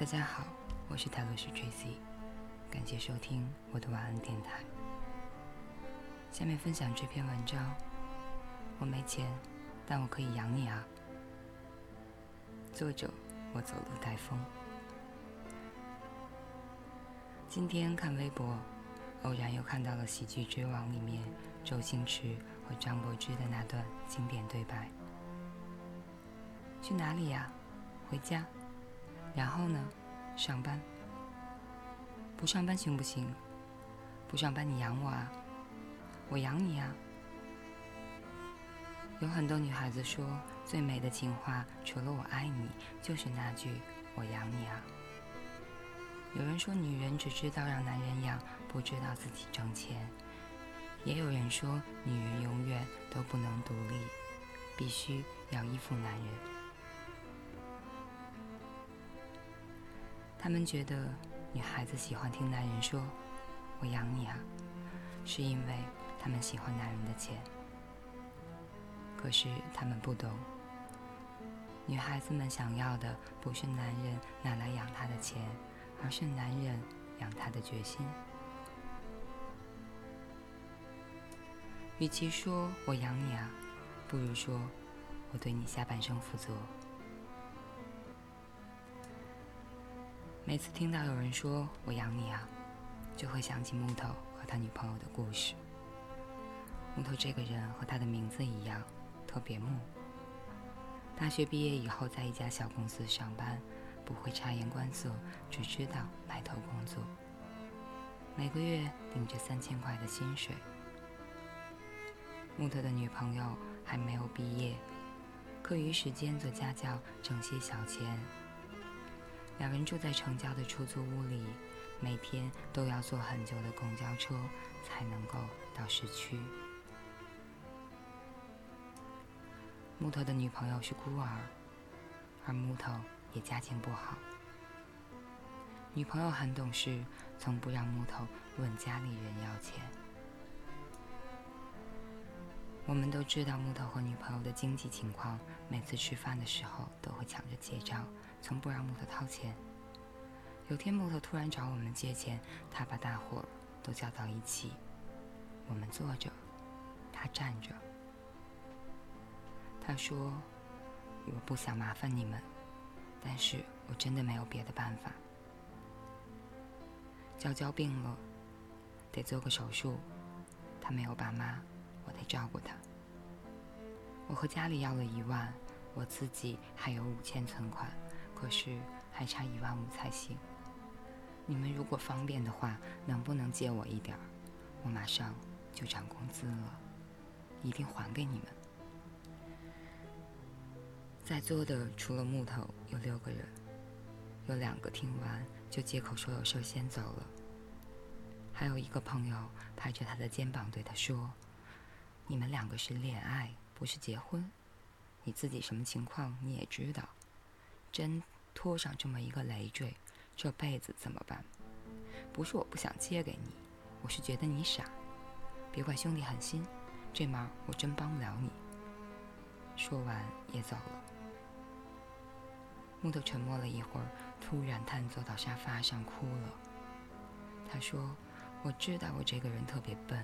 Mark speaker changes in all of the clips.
Speaker 1: 大家好，我是泰勒斯 Tracy，感谢收听我的晚安电台。下面分享这篇文章：我没钱，但我可以养你啊。作者：我走路带风。今天看微博，偶然又看到了《喜剧之王》里面周星驰和张柏芝的那段经典对白：“去哪里呀？回家。”然后呢？上班？不上班行不行？不上班你养我啊？我养你啊？有很多女孩子说，最美的情话除了“我爱你”，就是那句“我养你啊”。有人说，女人只知道让男人养，不知道自己挣钱。也有人说，女人永远都不能独立，必须要依附男人。他们觉得女孩子喜欢听男人说“我养你啊”，是因为他们喜欢男人的钱。可是他们不懂，女孩子们想要的不是男人拿来养她的钱，而是男人养她的决心。与其说我养你啊，不如说我对你下半生负责。每次听到有人说“我养你啊”，就会想起木头和他女朋友的故事。木头这个人和他的名字一样，特别木。大学毕业以后，在一家小公司上班，不会察言观色，只知道埋头工作。每个月领着三千块的薪水。木头的女朋友还没有毕业，课余时间做家教，挣些小钱。两人住在城郊的出租屋里，每天都要坐很久的公交车才能够到市区。木头的女朋友是孤儿，而木头也家境不好。女朋友很懂事，从不让木头问家里人要钱。我们都知道木头和女朋友的经济情况，每次吃饭的时候都会抢着结账。从不让木头掏钱。有天木头突然找我们借钱，他把大伙都叫到一起。我们坐着，他站着。他说：“我不想麻烦你们，但是我真的没有别的办法。娇娇病了，得做个手术，她没有爸妈，我得照顾她。我和家里要了一万，我自己还有五千存款。”可是还差一万五才行。你们如果方便的话，能不能借我一点儿？我马上就涨工资了，一定还给你们。在座的除了木头有六个人，有两个听完就借口说有事先走了。还有一个朋友拍着他的肩膀对他说：“你们两个是恋爱，不是结婚。你自己什么情况你也知道。”真拖上这么一个累赘，这辈子怎么办？不是我不想借给你，我是觉得你傻。别怪兄弟狠心，这忙我真帮不了你。说完也走了。木头沉默了一会儿，突然瘫坐到沙发上哭了。他说：“我知道我这个人特别笨，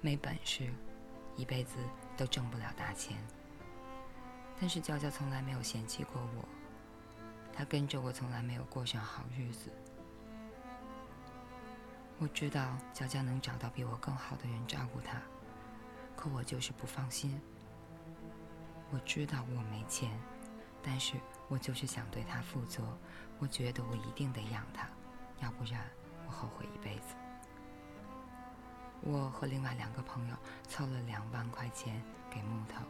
Speaker 1: 没本事，一辈子都挣不了大钱。”但是娇娇从来没有嫌弃过我，她跟着我从来没有过上好日子。我知道娇娇能找到比我更好的人照顾她，可我就是不放心。我知道我没钱，但是我就是想对她负责。我觉得我一定得养她，要不然我后悔一辈子。我和另外两个朋友凑了两万块钱给木头。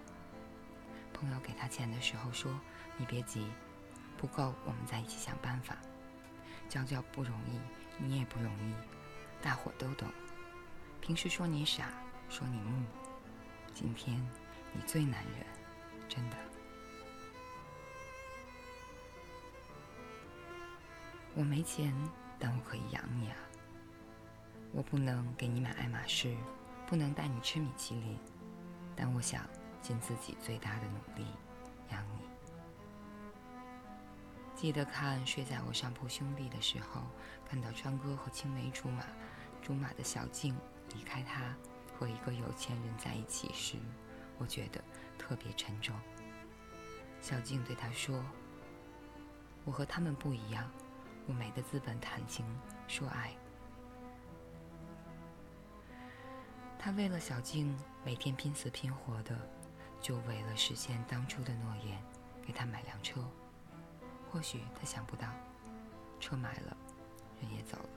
Speaker 1: 朋友给他钱的时候说：“你别急，不够我们再一起想办法。”娇娇不容易，你也不容易，大伙都懂。平时说你傻，说你木，今天你最难忍，真的。我没钱，但我可以养你啊。我不能给你买爱马仕，不能带你吃米其林，但我想。尽自己最大的努力养你。记得看睡在我上铺兄弟的时候，看到川哥和青梅竹马、竹马的小静离开他和一个有钱人在一起时，我觉得特别沉重。小静对他说：“我和他们不一样，我没的资本谈情说爱。”他为了小静，每天拼死拼活的，就为了实现当初的诺言，给他买辆车。或许他想不到，车买了，人也走了。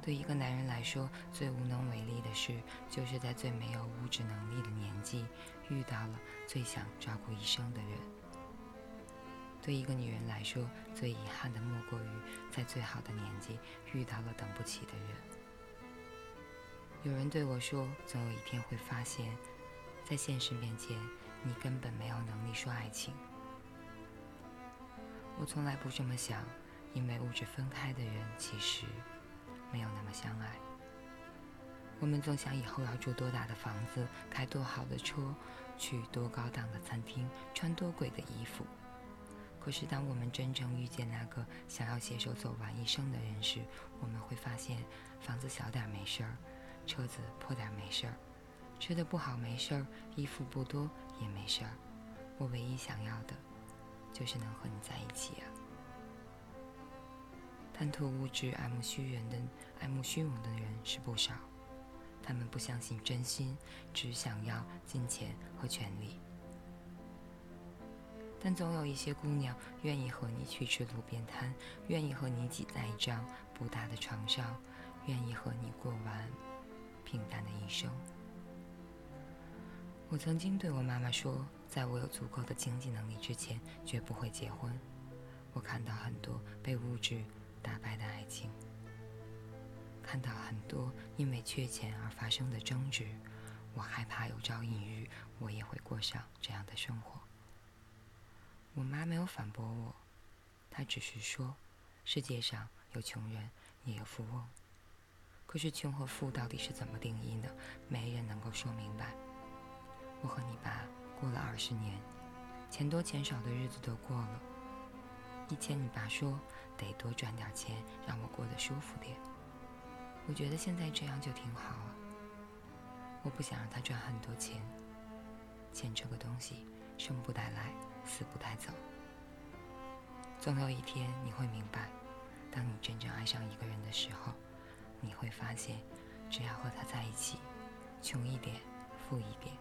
Speaker 1: 对一个男人来说，最无能为力的事，就是在最没有物质能力的年纪，遇到了最想照顾一生的人。对一个女人来说，最遗憾的莫过于在最好的年纪，遇到了等不起的人。有人对我说：“总有一天会发现，在现实面前，你根本没有能力说爱情。”我从来不这么想，因为物质分开的人其实没有那么相爱。我们总想以后要住多大的房子，开多好的车，去多高档的餐厅，穿多贵的衣服。可是，当我们真正遇见那个想要携手走完一生的人时，我们会发现，房子小点没事儿。车子破点没事儿，吃的不好没事儿，衣服不多也没事儿。我唯一想要的，就是能和你在一起啊！贪图物质、爱慕虚荣的、爱慕虚荣的人是不少，他们不相信真心，只想要金钱和权利。但总有一些姑娘愿意和你去吃路边摊，愿意和你挤在一张不大的床上，愿意和你过完。平淡的一生。我曾经对我妈妈说，在我有足够的经济能力之前，绝不会结婚。我看到很多被物质打败的爱情，看到很多因为缺钱而发生的争执。我害怕有朝一日，我也会过上这样的生活。我妈没有反驳我，她只是说，世界上有穷人，也有富翁。可是穷和富到底是怎么定义呢？没人能够说明白。我和你爸过了二十年，钱多钱少的日子都过了。以前你爸说得多赚点钱，让我过得舒服点。我觉得现在这样就挺好啊。我不想让他赚很多钱。钱这个东西，生不带来，死不带走。总有一天你会明白，当你真正爱上一个人的时候。你会发现，只要和他在一起，穷一点、富一点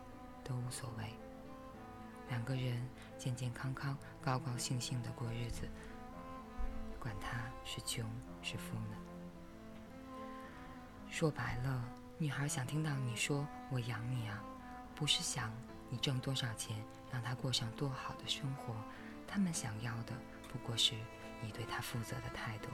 Speaker 1: 都无所谓。两个人健健康康、高高兴兴的过日子，管他是穷是富呢？说白了，女孩想听到你说“我养你啊”，不是想你挣多少钱，让她过上多好的生活。他们想要的不过是你对她负责的态度。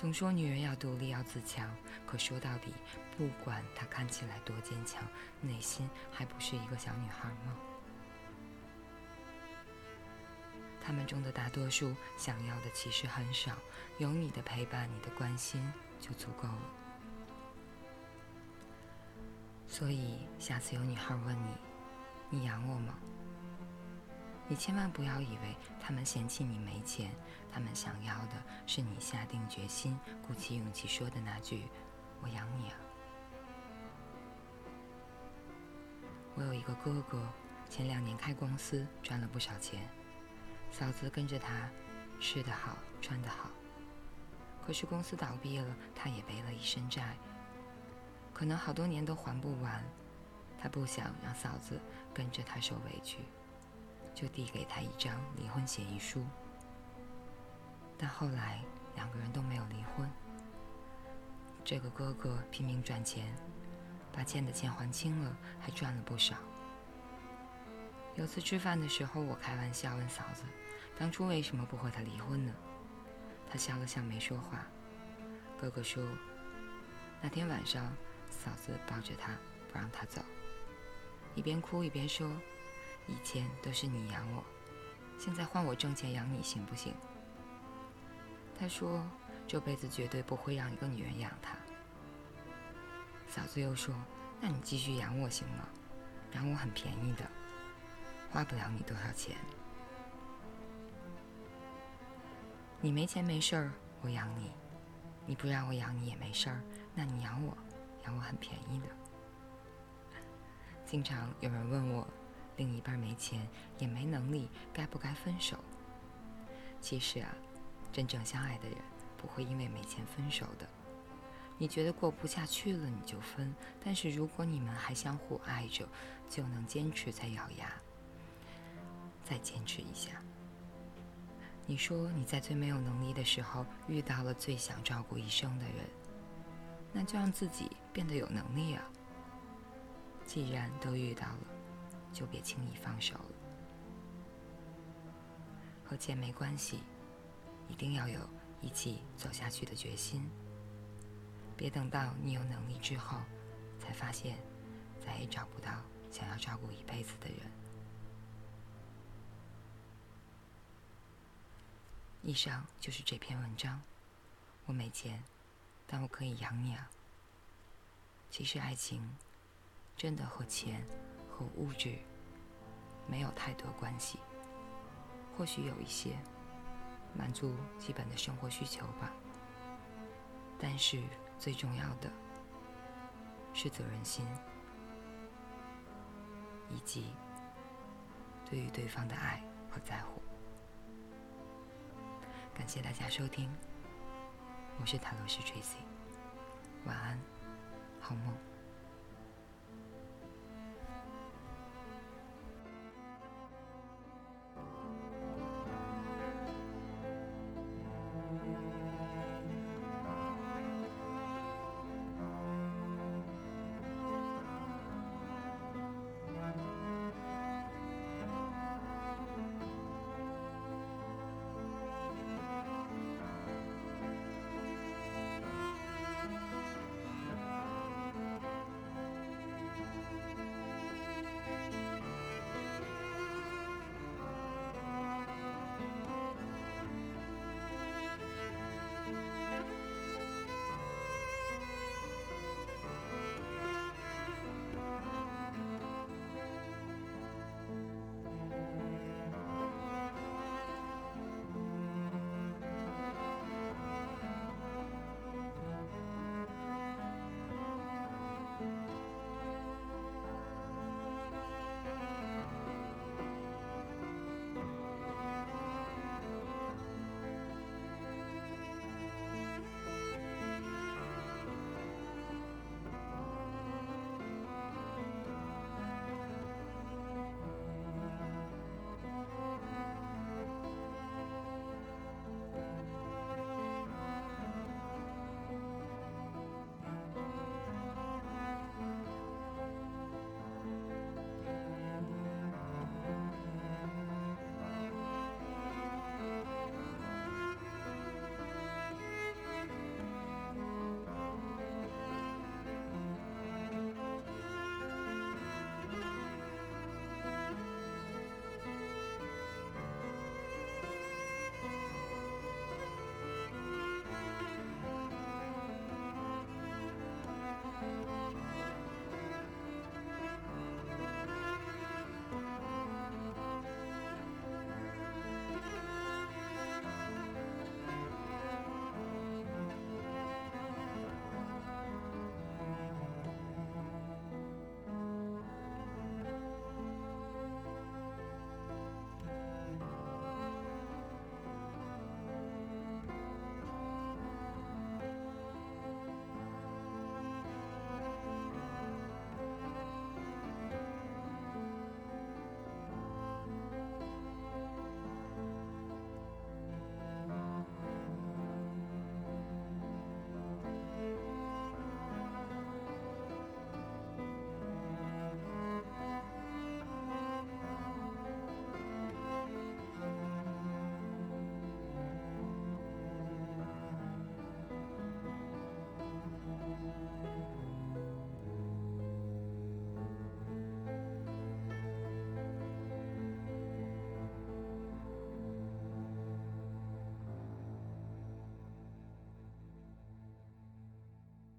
Speaker 1: 总说女人要独立要自强，可说到底，不管她看起来多坚强，内心还不是一个小女孩吗？他们中的大多数想要的其实很少，有你的陪伴，你的关心就足够了。所以下次有女孩问你：“你养我吗？”你千万不要以为他们嫌弃你没钱，他们想要的是你下定决心、鼓起勇气说的那句“我养你啊”。我有一个哥哥，前两年开公司赚了不少钱，嫂子跟着他，吃得好，穿得好。可是公司倒闭了，他也背了一身债，可能好多年都还不完。他不想让嫂子跟着他受委屈。就递给他一张离婚协议书，但后来两个人都没有离婚。这个哥哥拼命赚钱，把欠的钱还清了，还赚了不少。有次吃饭的时候，我开玩笑问嫂子：“当初为什么不和他离婚呢？”他笑了笑，没说话。哥哥说：“那天晚上，嫂子抱着他不让他走，一边哭一边说。”以前都是你养我，现在换我挣钱养你，行不行？他说这辈子绝对不会让一个女人养他。嫂子又说：“那你继续养我行吗？养我很便宜的，花不了你多少钱。”你没钱没事儿，我养你；你不让我养你也没事儿，那你养我，养我很便宜的。经常有人问我，另一半没钱也没能力，该不该分手？其实啊，真正相爱的人不会因为没钱分手的。你觉得过不下去了，你就分；但是如果你们还相互爱着，就能坚持再咬牙，再坚持一下。你说你在最没有能力的时候遇到了最想照顾一生的人，那就让自己变得有能力啊。既然都遇到了，就别轻易放手了。和钱没关系，一定要有一起走下去的决心。别等到你有能力之后，才发现再也找不到想要照顾一辈子的人。以上就是这篇文章。我没钱，但我可以养你啊。其实爱情真的和钱和物质没有太多关系，或许有一些满足基本的生活需求吧，但是。最重要的是责任心，以及对于对方的爱和在乎。感谢大家收听，我是塔罗斯 Tracy，晚安，好梦。